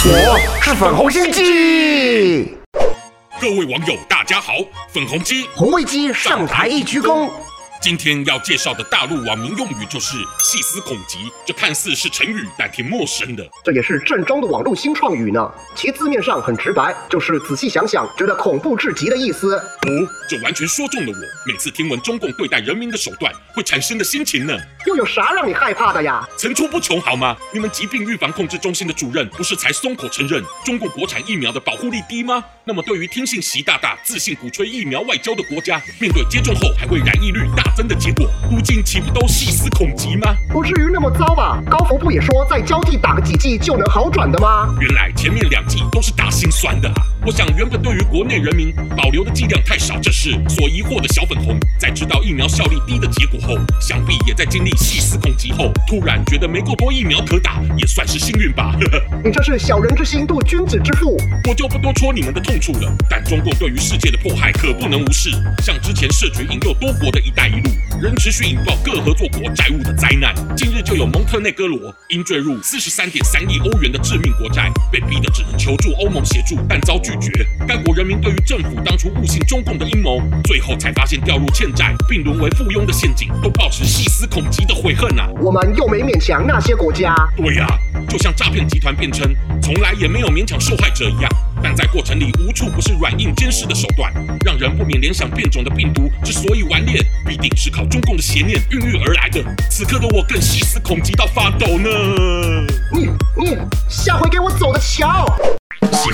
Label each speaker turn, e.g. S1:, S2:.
S1: 是粉红心机。
S2: 各位网友，大家好，粉红鸡
S1: 红卫鸡上台一鞠躬。
S2: 今天要介绍的大陆网民用语就是“细思恐极”，这看似是成语，但挺陌生的。
S1: 这也是正宗的网络新创语呢。其字面上很直白，就是仔细想想，觉得恐怖至极的意思。
S2: 哦，这完全说中了我每次听闻中共对待人民的手段会产生的心情呢。
S1: 又有啥让你害怕的呀？
S2: 层出不穷，好吗？你们疾病预防控制中心的主任不是才松口承认中共国产疫苗的保护力低吗？那么，对于听信习大大自信鼓吹疫苗外交的国家，面对接种后还会染疫率大增的结果，如今岂不都细思恐极吗？
S1: 不至于那么糟吧？高福不也说再交替打个几剂就能好转的吗？
S2: 原来前面两剂都是打心酸的啊！我想，原本对于国内人民保留的剂量太少这事所疑惑的小粉红，在知道疫苗效力低的结果后，想必也在经历细思恐极后，突然觉得没够多疫苗可打，也算是幸运吧。呵呵，
S1: 你这是小人之心度君子之腹，
S2: 我就不多戳你们的痛。处了，但中共对于世界的迫害可不能无视。像之前设局引诱多国的一带一路，仍持续引爆各合作国债务的灾难。近日就有蒙特内哥罗因坠入四十三点三亿欧元的致命国债，被逼得只能求助欧盟协助，但遭拒绝。该国人民对于政府当初误信中共的阴谋，最后才发现掉入欠债并沦为附庸的陷阱，都抱持细思恐极的悔恨啊！
S1: 我们又没勉强那些国家。
S2: 对呀、啊，就像诈骗集团辩称从来也没有勉强受害者一样，但在过程里无。无处不是软硬兼施的手段，让人不免联想变种的病毒之所以顽劣，必定是靠中共的邪念孕育而来的。此刻的我更细思恐极到发抖呢。